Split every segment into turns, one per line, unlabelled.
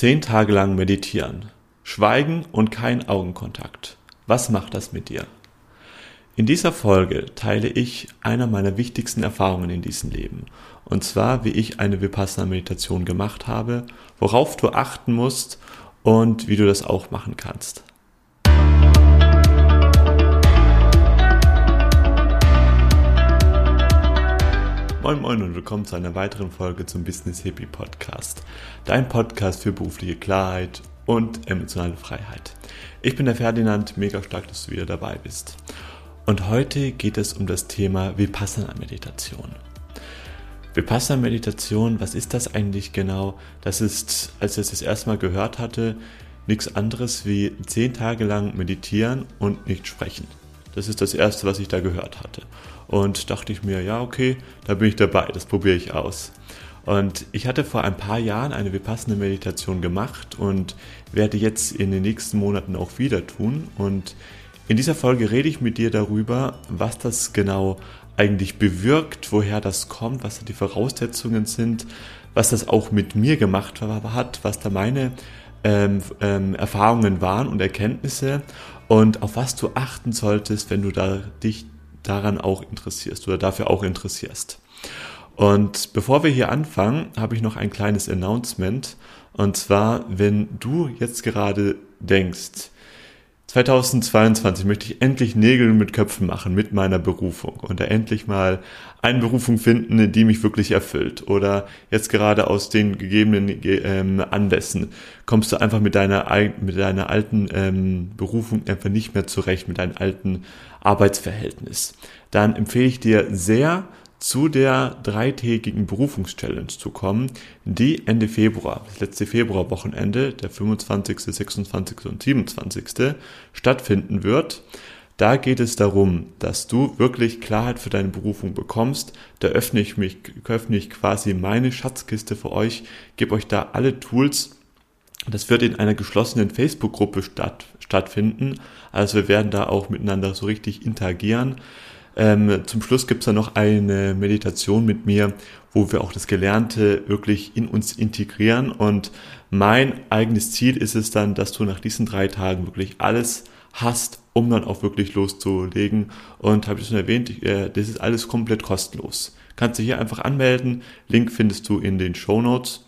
Zehn Tage lang meditieren. Schweigen und kein Augenkontakt. Was macht das mit dir? In dieser Folge teile ich einer meiner wichtigsten Erfahrungen in diesem Leben. Und zwar, wie ich eine Vipassana-Meditation gemacht habe, worauf du achten musst und wie du das auch machen kannst. Moin Moin und willkommen zu einer weiteren Folge zum Business Hippie Podcast. Dein Podcast für berufliche Klarheit und emotionale Freiheit. Ich bin der Ferdinand, mega stark, dass du wieder dabei bist. Und heute geht es um das Thema Vipassana Meditation. Vipassana Meditation, was ist das eigentlich genau? Das ist, als ich es das erste Mal gehört hatte, nichts anderes wie zehn Tage lang meditieren und nicht sprechen. Das ist das erste, was ich da gehört hatte. Und dachte ich mir, ja, okay, da bin ich dabei, das probiere ich aus. Und ich hatte vor ein paar Jahren eine vipassana Meditation gemacht und werde jetzt in den nächsten Monaten auch wieder tun. Und in dieser Folge rede ich mit dir darüber, was das genau eigentlich bewirkt, woher das kommt, was da die Voraussetzungen sind, was das auch mit mir gemacht hat, was da meine ähm, ähm, Erfahrungen waren und Erkenntnisse und auf was du achten solltest, wenn du da dich daran auch interessierst oder dafür auch interessierst. Und bevor wir hier anfangen, habe ich noch ein kleines Announcement. Und zwar, wenn du jetzt gerade denkst, 2022 möchte ich endlich Nägel mit Köpfen machen mit meiner Berufung und da endlich mal eine Berufung finden, die mich wirklich erfüllt. Oder jetzt gerade aus den gegebenen ähm, Anlässen kommst du einfach mit deiner, mit deiner alten ähm, Berufung einfach nicht mehr zurecht, mit deinem alten Arbeitsverhältnis. Dann empfehle ich dir sehr, zu der dreitägigen Berufungschallenge zu kommen, die Ende Februar, das letzte Februarwochenende, der 25., 26. und 27. stattfinden wird. Da geht es darum, dass du wirklich Klarheit für deine Berufung bekommst. Da öffne ich mich, öffne ich quasi meine Schatzkiste für euch, gebe euch da alle Tools. Das wird in einer geschlossenen Facebook-Gruppe statt, stattfinden. Also wir werden da auch miteinander so richtig interagieren. Ähm, zum Schluss gibt's dann noch eine Meditation mit mir, wo wir auch das Gelernte wirklich in uns integrieren. Und mein eigenes Ziel ist es dann, dass du nach diesen drei Tagen wirklich alles hast, um dann auch wirklich loszulegen. Und habe ich schon erwähnt, ich, äh, das ist alles komplett kostenlos. Kannst du hier einfach anmelden. Link findest du in den Show Notes.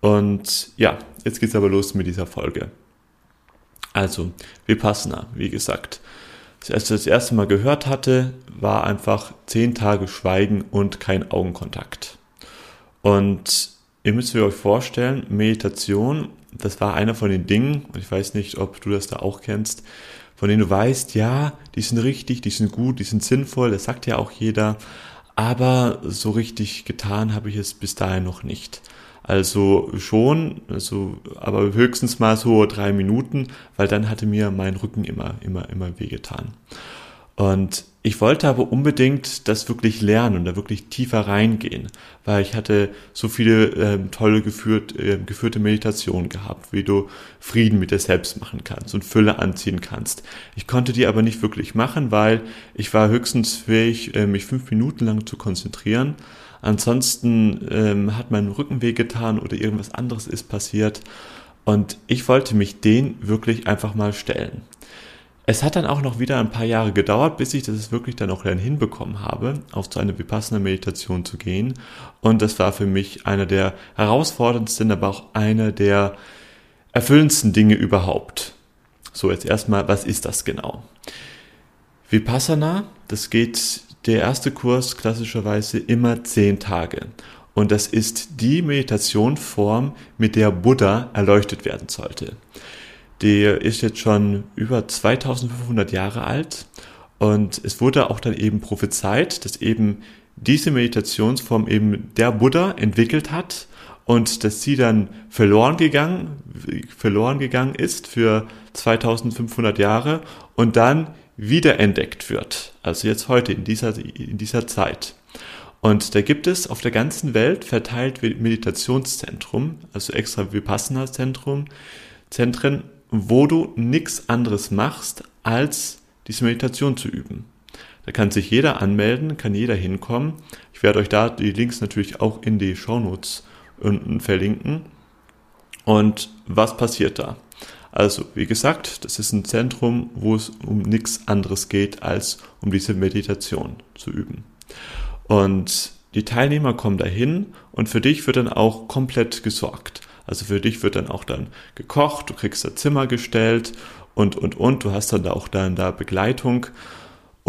Und ja, jetzt geht's aber los mit dieser Folge. Also, Vipassana, wie gesagt als ich das erste Mal gehört hatte, war einfach zehn Tage Schweigen und kein Augenkontakt. Und ihr müsst euch vorstellen, Meditation, das war einer von den Dingen, und ich weiß nicht, ob du das da auch kennst, von denen du weißt, ja, die sind richtig, die sind gut, die sind sinnvoll, das sagt ja auch jeder, aber so richtig getan habe ich es bis dahin noch nicht. Also schon, also, aber höchstens mal so drei Minuten, weil dann hatte mir mein Rücken immer, immer, immer wehgetan. Und ich wollte aber unbedingt das wirklich lernen und da wirklich tiefer reingehen, weil ich hatte so viele ähm, tolle geführt, äh, geführte Meditationen gehabt, wie du Frieden mit dir selbst machen kannst und Fülle anziehen kannst. Ich konnte die aber nicht wirklich machen, weil ich war höchstens fähig, äh, mich fünf Minuten lang zu konzentrieren Ansonsten ähm, hat mein Rücken wehgetan oder irgendwas anderes ist passiert. Und ich wollte mich den wirklich einfach mal stellen. Es hat dann auch noch wieder ein paar Jahre gedauert, bis ich das wirklich dann auch dann hinbekommen habe, auf so eine Vipassana-Meditation zu gehen. Und das war für mich einer der herausforderndsten, aber auch einer der erfüllendsten Dinge überhaupt. So, jetzt erstmal, was ist das genau? Vipassana, das geht der erste Kurs klassischerweise immer zehn Tage. Und das ist die Meditationsform, mit der Buddha erleuchtet werden sollte. Der ist jetzt schon über 2500 Jahre alt und es wurde auch dann eben prophezeit, dass eben diese Meditationsform eben der Buddha entwickelt hat und dass sie dann verloren gegangen, verloren gegangen ist für 2500 Jahre und dann wiederentdeckt wird. Also jetzt heute in dieser, in dieser Zeit. Und da gibt es auf der ganzen Welt verteilt Meditationszentrum, also extra Vipassana-Zentrum, Zentren, wo du nichts anderes machst, als diese Meditation zu üben. Da kann sich jeder anmelden, kann jeder hinkommen. Ich werde euch da die Links natürlich auch in die Shownotes unten verlinken. Und was passiert da? Also, wie gesagt, das ist ein Zentrum, wo es um nichts anderes geht, als um diese Meditation zu üben. Und die Teilnehmer kommen dahin und für dich wird dann auch komplett gesorgt. Also für dich wird dann auch dann gekocht, du kriegst da Zimmer gestellt und, und, und, du hast dann da auch dann da Begleitung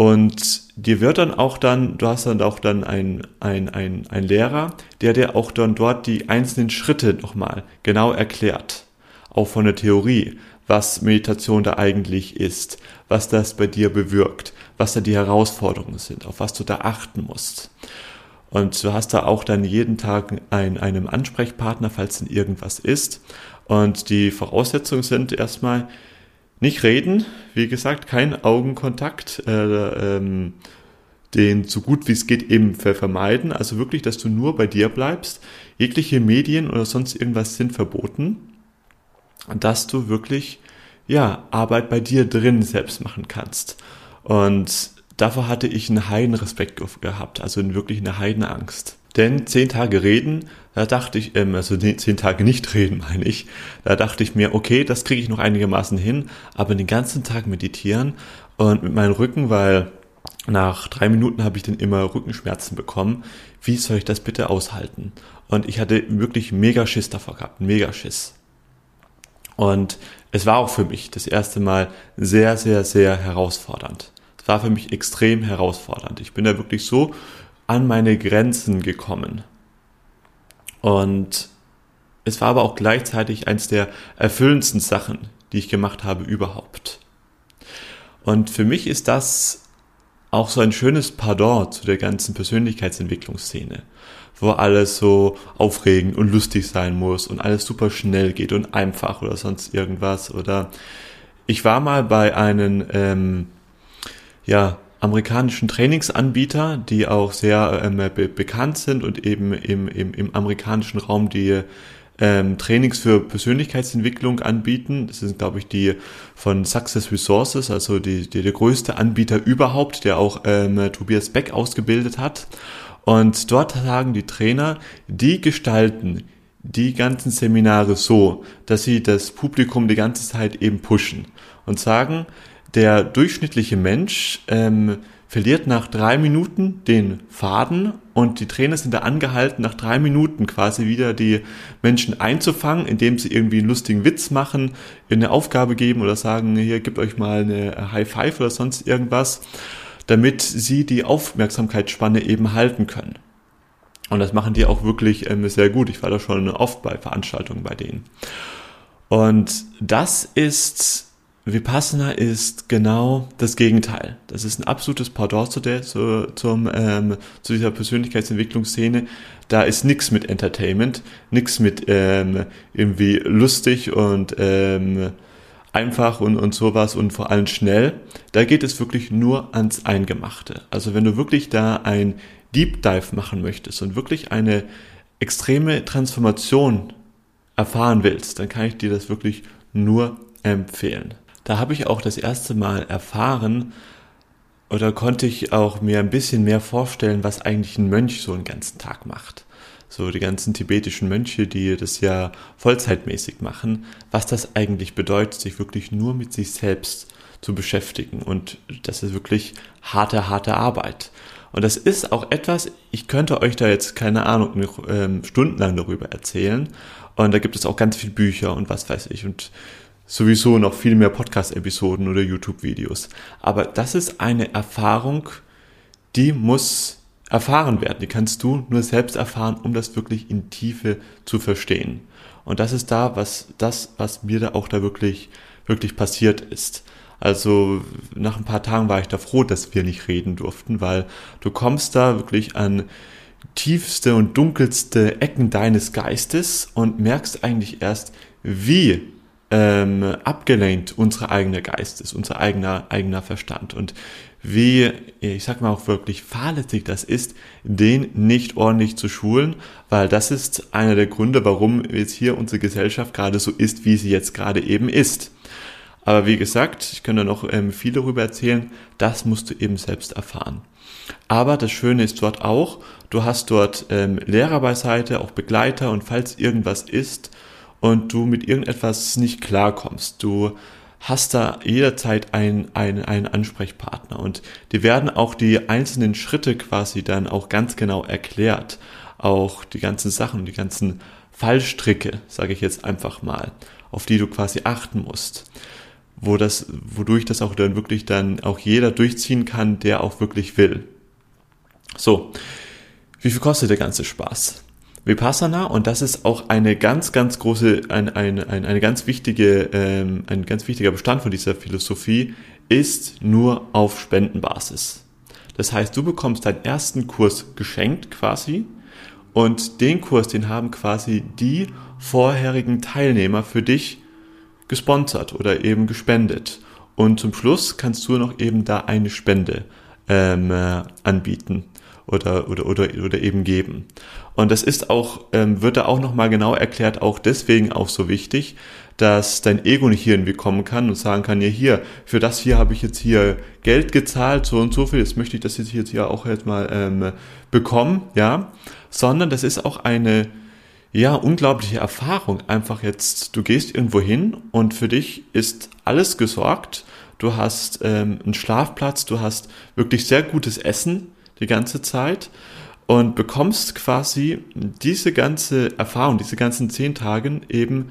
und dir wird dann auch dann, du hast dann auch dann ein, ein, ein, ein Lehrer, der dir auch dann dort die einzelnen Schritte nochmal genau erklärt. Auch von der Theorie, was Meditation da eigentlich ist, was das bei dir bewirkt, was da die Herausforderungen sind, auf was du da achten musst. Und du hast da auch dann jeden Tag ein, einen Ansprechpartner, falls denn irgendwas ist. Und die Voraussetzungen sind erstmal, nicht reden, wie gesagt, kein Augenkontakt, äh, ähm, den so gut wie es geht eben vermeiden. Also wirklich, dass du nur bei dir bleibst. Jegliche Medien oder sonst irgendwas sind verboten. Dass du wirklich, ja, Arbeit bei dir drin selbst machen kannst. Und davor hatte ich einen Heidenrespekt gehabt, also wirklich eine Heidenangst. Denn zehn Tage reden, da dachte ich, ähm, also zehn Tage nicht reden, meine ich, da dachte ich mir, okay, das kriege ich noch einigermaßen hin, aber den ganzen Tag meditieren und mit meinem Rücken, weil nach drei Minuten habe ich dann immer Rückenschmerzen bekommen. Wie soll ich das bitte aushalten? Und ich hatte wirklich mega Schiss davor gehabt, mega Schiss. Und es war auch für mich das erste Mal sehr, sehr, sehr herausfordernd. War für mich extrem herausfordernd. Ich bin da wirklich so an meine Grenzen gekommen. Und es war aber auch gleichzeitig eins der erfüllendsten Sachen, die ich gemacht habe überhaupt. Und für mich ist das auch so ein schönes Pardon zu der ganzen Persönlichkeitsentwicklungsszene, wo alles so aufregend und lustig sein muss und alles super schnell geht und einfach oder sonst irgendwas. Oder ich war mal bei einem ähm, ja amerikanischen Trainingsanbieter, die auch sehr ähm, be bekannt sind und eben im, im, im amerikanischen Raum die ähm, Trainings für Persönlichkeitsentwicklung anbieten. Das sind, glaube ich, die von Success Resources, also die, die, der größte Anbieter überhaupt, der auch ähm, Tobias Beck ausgebildet hat. Und dort sagen die Trainer, die gestalten die ganzen Seminare so, dass sie das Publikum die ganze Zeit eben pushen und sagen, der durchschnittliche Mensch ähm, verliert nach drei Minuten den Faden und die Trainer sind da angehalten, nach drei Minuten quasi wieder die Menschen einzufangen, indem sie irgendwie einen lustigen Witz machen, eine Aufgabe geben oder sagen, hier, gebt euch mal eine High Five oder sonst irgendwas, damit sie die Aufmerksamkeitsspanne eben halten können. Und das machen die auch wirklich ähm, sehr gut. Ich war da schon oft bei Veranstaltungen bei denen. Und das ist Vipassana ist genau das Gegenteil. Das ist ein absolutes Pendant zu, der, zu, zum, ähm, zu dieser Persönlichkeitsentwicklungsszene. Da ist nichts mit Entertainment, nichts mit ähm, irgendwie lustig und ähm, einfach und, und sowas und vor allem schnell. Da geht es wirklich nur ans Eingemachte. Also wenn du wirklich da ein Deep Dive machen möchtest und wirklich eine extreme Transformation erfahren willst, dann kann ich dir das wirklich nur empfehlen da habe ich auch das erste Mal erfahren oder konnte ich auch mir ein bisschen mehr vorstellen, was eigentlich ein Mönch so einen ganzen Tag macht. So die ganzen tibetischen Mönche, die das ja vollzeitmäßig machen, was das eigentlich bedeutet, sich wirklich nur mit sich selbst zu beschäftigen. Und das ist wirklich harte, harte Arbeit. Und das ist auch etwas, ich könnte euch da jetzt keine Ahnung, ähm, stundenlang darüber erzählen. Und da gibt es auch ganz viele Bücher und was weiß ich. Und sowieso noch viel mehr Podcast-Episoden oder YouTube-Videos. Aber das ist eine Erfahrung, die muss erfahren werden. Die kannst du nur selbst erfahren, um das wirklich in Tiefe zu verstehen. Und das ist da, was, das, was mir da auch da wirklich, wirklich passiert ist. Also nach ein paar Tagen war ich da froh, dass wir nicht reden durften, weil du kommst da wirklich an tiefste und dunkelste Ecken deines Geistes und merkst eigentlich erst, wie ähm, abgelenkt unser eigener Geist ist, unser eigener, eigener Verstand. Und wie, ich sag mal auch wirklich fahrlässig das ist, den nicht ordentlich zu schulen, weil das ist einer der Gründe, warum jetzt hier unsere Gesellschaft gerade so ist, wie sie jetzt gerade eben ist. Aber wie gesagt, ich könnte noch ähm, viel darüber erzählen, das musst du eben selbst erfahren. Aber das Schöne ist dort auch, du hast dort ähm, Lehrer beiseite, auch Begleiter und falls irgendwas ist, und du mit irgendetwas nicht klarkommst. Du hast da jederzeit einen, einen, einen Ansprechpartner und dir werden auch die einzelnen Schritte quasi dann auch ganz genau erklärt. Auch die ganzen Sachen, die ganzen Fallstricke, sage ich jetzt einfach mal, auf die du quasi achten musst. Wo das, wodurch das auch dann wirklich dann auch jeder durchziehen kann, der auch wirklich will. So. Wie viel kostet der ganze Spaß? Vipassana und das ist auch eine ganz, ganz große, ein, ein, ein, eine ganz wichtige, ähm, ein ganz wichtiger Bestand von dieser Philosophie ist nur auf Spendenbasis. Das heißt, du bekommst deinen ersten Kurs geschenkt quasi und den Kurs, den haben quasi die vorherigen Teilnehmer für dich gesponsert oder eben gespendet. Und zum Schluss kannst du noch eben da eine Spende ähm, äh, anbieten oder, oder, oder, oder eben geben. Und das ist auch, ähm, wird da auch nochmal genau erklärt, auch deswegen auch so wichtig, dass dein Ego nicht hier irgendwie kommen kann und sagen kann, ja hier, für das hier habe ich jetzt hier Geld gezahlt, so und so viel, jetzt möchte ich das jetzt hier auch jetzt mal ähm, bekommen, ja, sondern das ist auch eine, ja, unglaubliche Erfahrung. Einfach jetzt, du gehst irgendwo hin und für dich ist alles gesorgt. Du hast ähm, einen Schlafplatz, du hast wirklich sehr gutes Essen, die ganze Zeit und bekommst quasi diese ganze Erfahrung, diese ganzen zehn Tagen eben,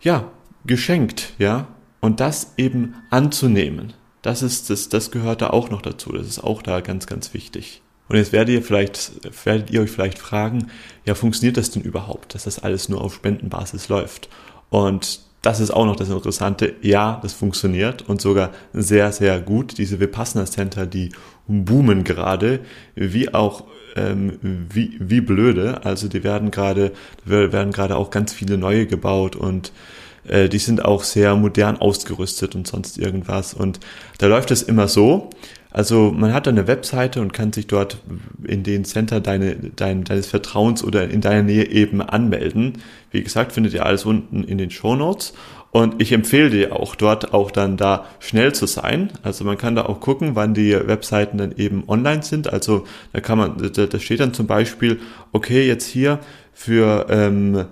ja, geschenkt, ja, und das eben anzunehmen. Das ist, das, das gehört da auch noch dazu. Das ist auch da ganz, ganz wichtig. Und jetzt werdet ihr vielleicht, werdet ihr euch vielleicht fragen, ja, funktioniert das denn überhaupt, dass das alles nur auf Spendenbasis läuft? Und das ist auch noch das Interessante. Ja, das funktioniert und sogar sehr, sehr gut. Diese Vipassana Center, die boomen gerade, wie auch ähm, wie, wie blöde. Also die werden gerade, werden gerade auch ganz viele neue gebaut und äh, die sind auch sehr modern ausgerüstet und sonst irgendwas. Und da läuft es immer so. Also man hat eine Webseite und kann sich dort in den Center deine, dein, deines Vertrauens oder in deiner Nähe eben anmelden. Wie gesagt, findet ihr alles unten in den Show Notes. Und ich empfehle dir auch dort auch dann da schnell zu sein. Also man kann da auch gucken, wann die Webseiten dann eben online sind. Also da kann man, da, da steht dann zum Beispiel, okay, jetzt hier für ähm,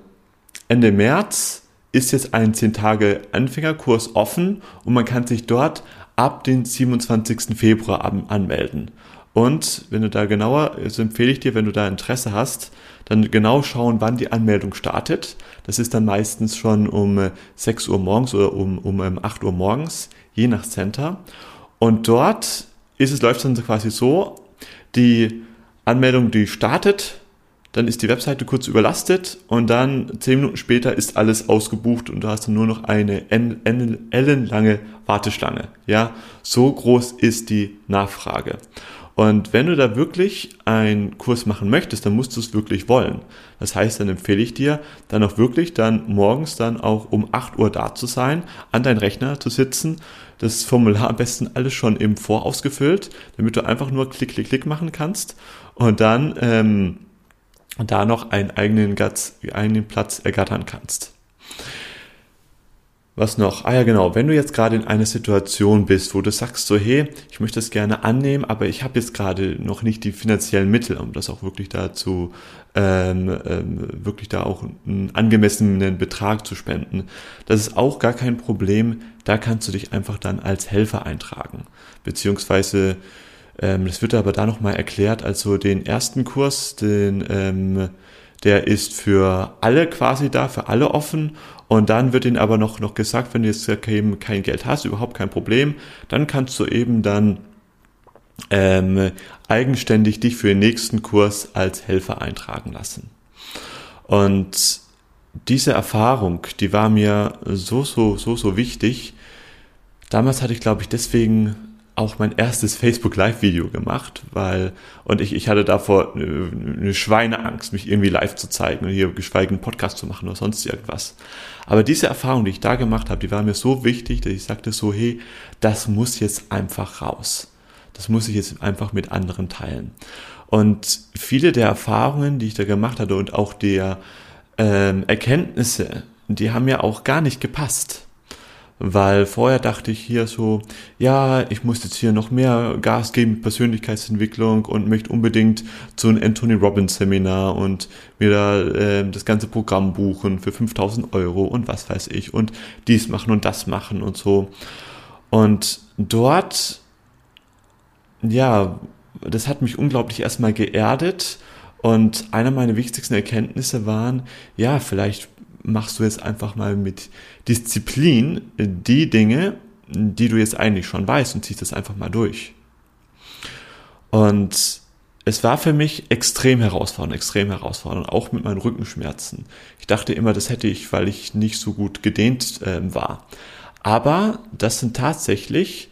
Ende März ist jetzt ein 10 Tage Anfängerkurs offen und man kann sich dort ab den 27. Februar anmelden. Und wenn du da genauer, so empfehle ich dir, wenn du da Interesse hast, dann genau schauen, wann die Anmeldung startet. Das ist dann meistens schon um 6 äh, Uhr morgens oder um, um 8 ähm, Uhr morgens, je nach Center. Und dort ist es, läuft es dann quasi so, die Anmeldung, die startet, dann ist die Webseite kurz überlastet und dann zehn Minuten später ist alles ausgebucht und du hast dann nur noch eine ellenlange Warteschlange. Ja, so groß ist die Nachfrage. Und wenn du da wirklich einen Kurs machen möchtest, dann musst du es wirklich wollen. Das heißt, dann empfehle ich dir, dann auch wirklich dann morgens dann auch um 8 Uhr da zu sein, an deinen Rechner zu sitzen, das Formular am besten alles schon im Voraus gefüllt, damit du einfach nur Klick, Klick, Klick machen kannst und dann ähm, da noch einen eigenen, Gatz, eigenen Platz ergattern kannst. Was noch? Ah ja, genau. Wenn du jetzt gerade in einer Situation bist, wo du sagst so, hey, ich möchte das gerne annehmen, aber ich habe jetzt gerade noch nicht die finanziellen Mittel, um das auch wirklich dazu, ähm, ähm, wirklich da auch einen angemessenen Betrag zu spenden. Das ist auch gar kein Problem. Da kannst du dich einfach dann als Helfer eintragen. Beziehungsweise ähm, das wird aber da nochmal erklärt. Also den ersten Kurs, den, ähm, der ist für alle quasi da, für alle offen. Und dann wird ihnen aber noch, noch gesagt, wenn du jetzt kein, kein Geld hast, überhaupt kein Problem, dann kannst du eben dann ähm, eigenständig dich für den nächsten Kurs als Helfer eintragen lassen. Und diese Erfahrung, die war mir so, so, so, so wichtig. Damals hatte ich, glaube ich, deswegen auch mein erstes Facebook Live Video gemacht, weil und ich, ich hatte davor eine Schweineangst, mich irgendwie live zu zeigen und hier geschweige einen Podcast zu machen oder sonst irgendwas. Aber diese Erfahrung, die ich da gemacht habe, die war mir so wichtig, dass ich sagte so, hey, das muss jetzt einfach raus. Das muss ich jetzt einfach mit anderen teilen. Und viele der Erfahrungen, die ich da gemacht hatte und auch der ähm, Erkenntnisse, die haben mir auch gar nicht gepasst weil vorher dachte ich hier so, ja, ich muss jetzt hier noch mehr Gas geben mit Persönlichkeitsentwicklung und möchte unbedingt zu einem Anthony Robbins Seminar und mir da äh, das ganze Programm buchen für 5000 Euro und was weiß ich und dies machen und das machen und so. Und dort, ja, das hat mich unglaublich erstmal geerdet und einer meiner wichtigsten Erkenntnisse waren, ja, vielleicht machst du jetzt einfach mal mit Disziplin die Dinge, die du jetzt eigentlich schon weißt und ziehst das einfach mal durch. Und es war für mich extrem herausfordernd, extrem herausfordernd, auch mit meinen Rückenschmerzen. Ich dachte immer, das hätte ich, weil ich nicht so gut gedehnt äh, war. Aber das sind tatsächlich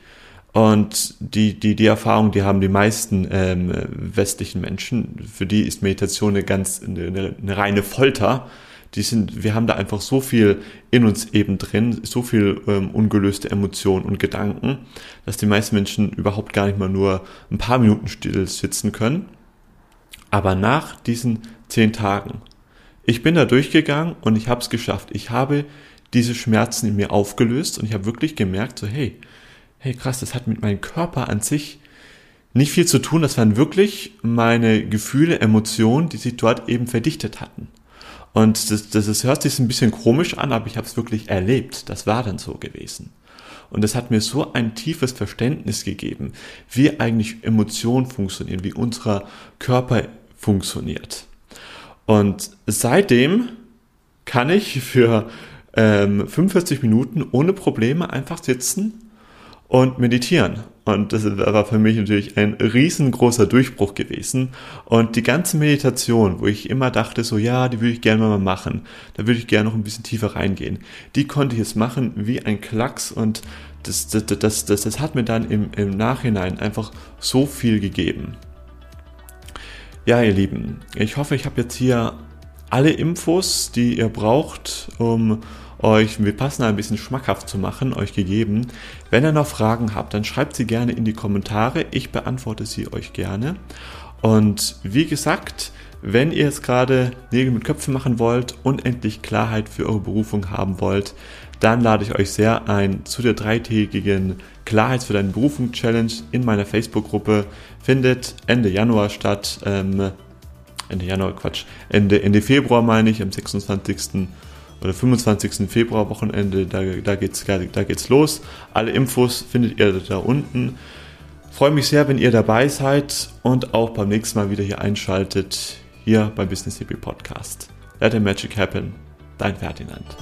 und die, die, die Erfahrung, die haben die meisten ähm, westlichen Menschen, für die ist Meditation eine ganz, eine, eine reine Folter. Die sind, wir haben da einfach so viel in uns eben drin, so viel ähm, ungelöste Emotionen und Gedanken, dass die meisten Menschen überhaupt gar nicht mal nur ein paar Minuten still sitzen können. Aber nach diesen zehn Tagen, ich bin da durchgegangen und ich habe es geschafft. Ich habe diese Schmerzen in mir aufgelöst und ich habe wirklich gemerkt, so hey, hey krass, das hat mit meinem Körper an sich nicht viel zu tun. Das waren wirklich meine Gefühle, Emotionen, die sich dort eben verdichtet hatten. Und das, das, das hört sich ein bisschen komisch an, aber ich habe es wirklich erlebt. Das war dann so gewesen. Und das hat mir so ein tiefes Verständnis gegeben, wie eigentlich Emotionen funktionieren, wie unser Körper funktioniert. Und seitdem kann ich für ähm, 45 Minuten ohne Probleme einfach sitzen und meditieren. Und das war für mich natürlich ein riesengroßer Durchbruch gewesen. Und die ganze Meditation, wo ich immer dachte, so ja, die würde ich gerne mal machen, da würde ich gerne noch ein bisschen tiefer reingehen, die konnte ich jetzt machen wie ein Klacks und das, das, das, das, das hat mir dann im, im Nachhinein einfach so viel gegeben. Ja, ihr Lieben, ich hoffe, ich habe jetzt hier alle Infos, die ihr braucht, um euch Vipassana ein bisschen schmackhaft zu machen, euch gegeben. Wenn ihr noch Fragen habt, dann schreibt sie gerne in die Kommentare. Ich beantworte sie euch gerne. Und wie gesagt, wenn ihr jetzt gerade Nägel mit Köpfen machen wollt und endlich Klarheit für eure Berufung haben wollt, dann lade ich euch sehr ein zu der dreitägigen Klarheit für deine Berufung Challenge in meiner Facebook-Gruppe. Findet Ende Januar statt. Ähm, Ende Januar, Quatsch. Ende, Ende Februar meine ich, am 26 oder 25. Februar Wochenende, da, da, geht's, da geht's los. Alle Infos findet ihr da unten. Freue mich sehr, wenn ihr dabei seid und auch beim nächsten Mal wieder hier einschaltet, hier beim Business Hippie Podcast. Let the Magic Happen, dein Ferdinand.